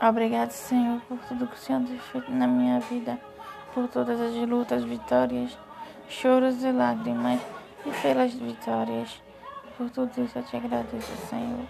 Obrigado, Senhor, por tudo que o Senhor tem feito na minha vida, por todas as lutas, vitórias, choros e lágrimas, e pelas vitórias. Por tudo isso eu te agradeço, Senhor.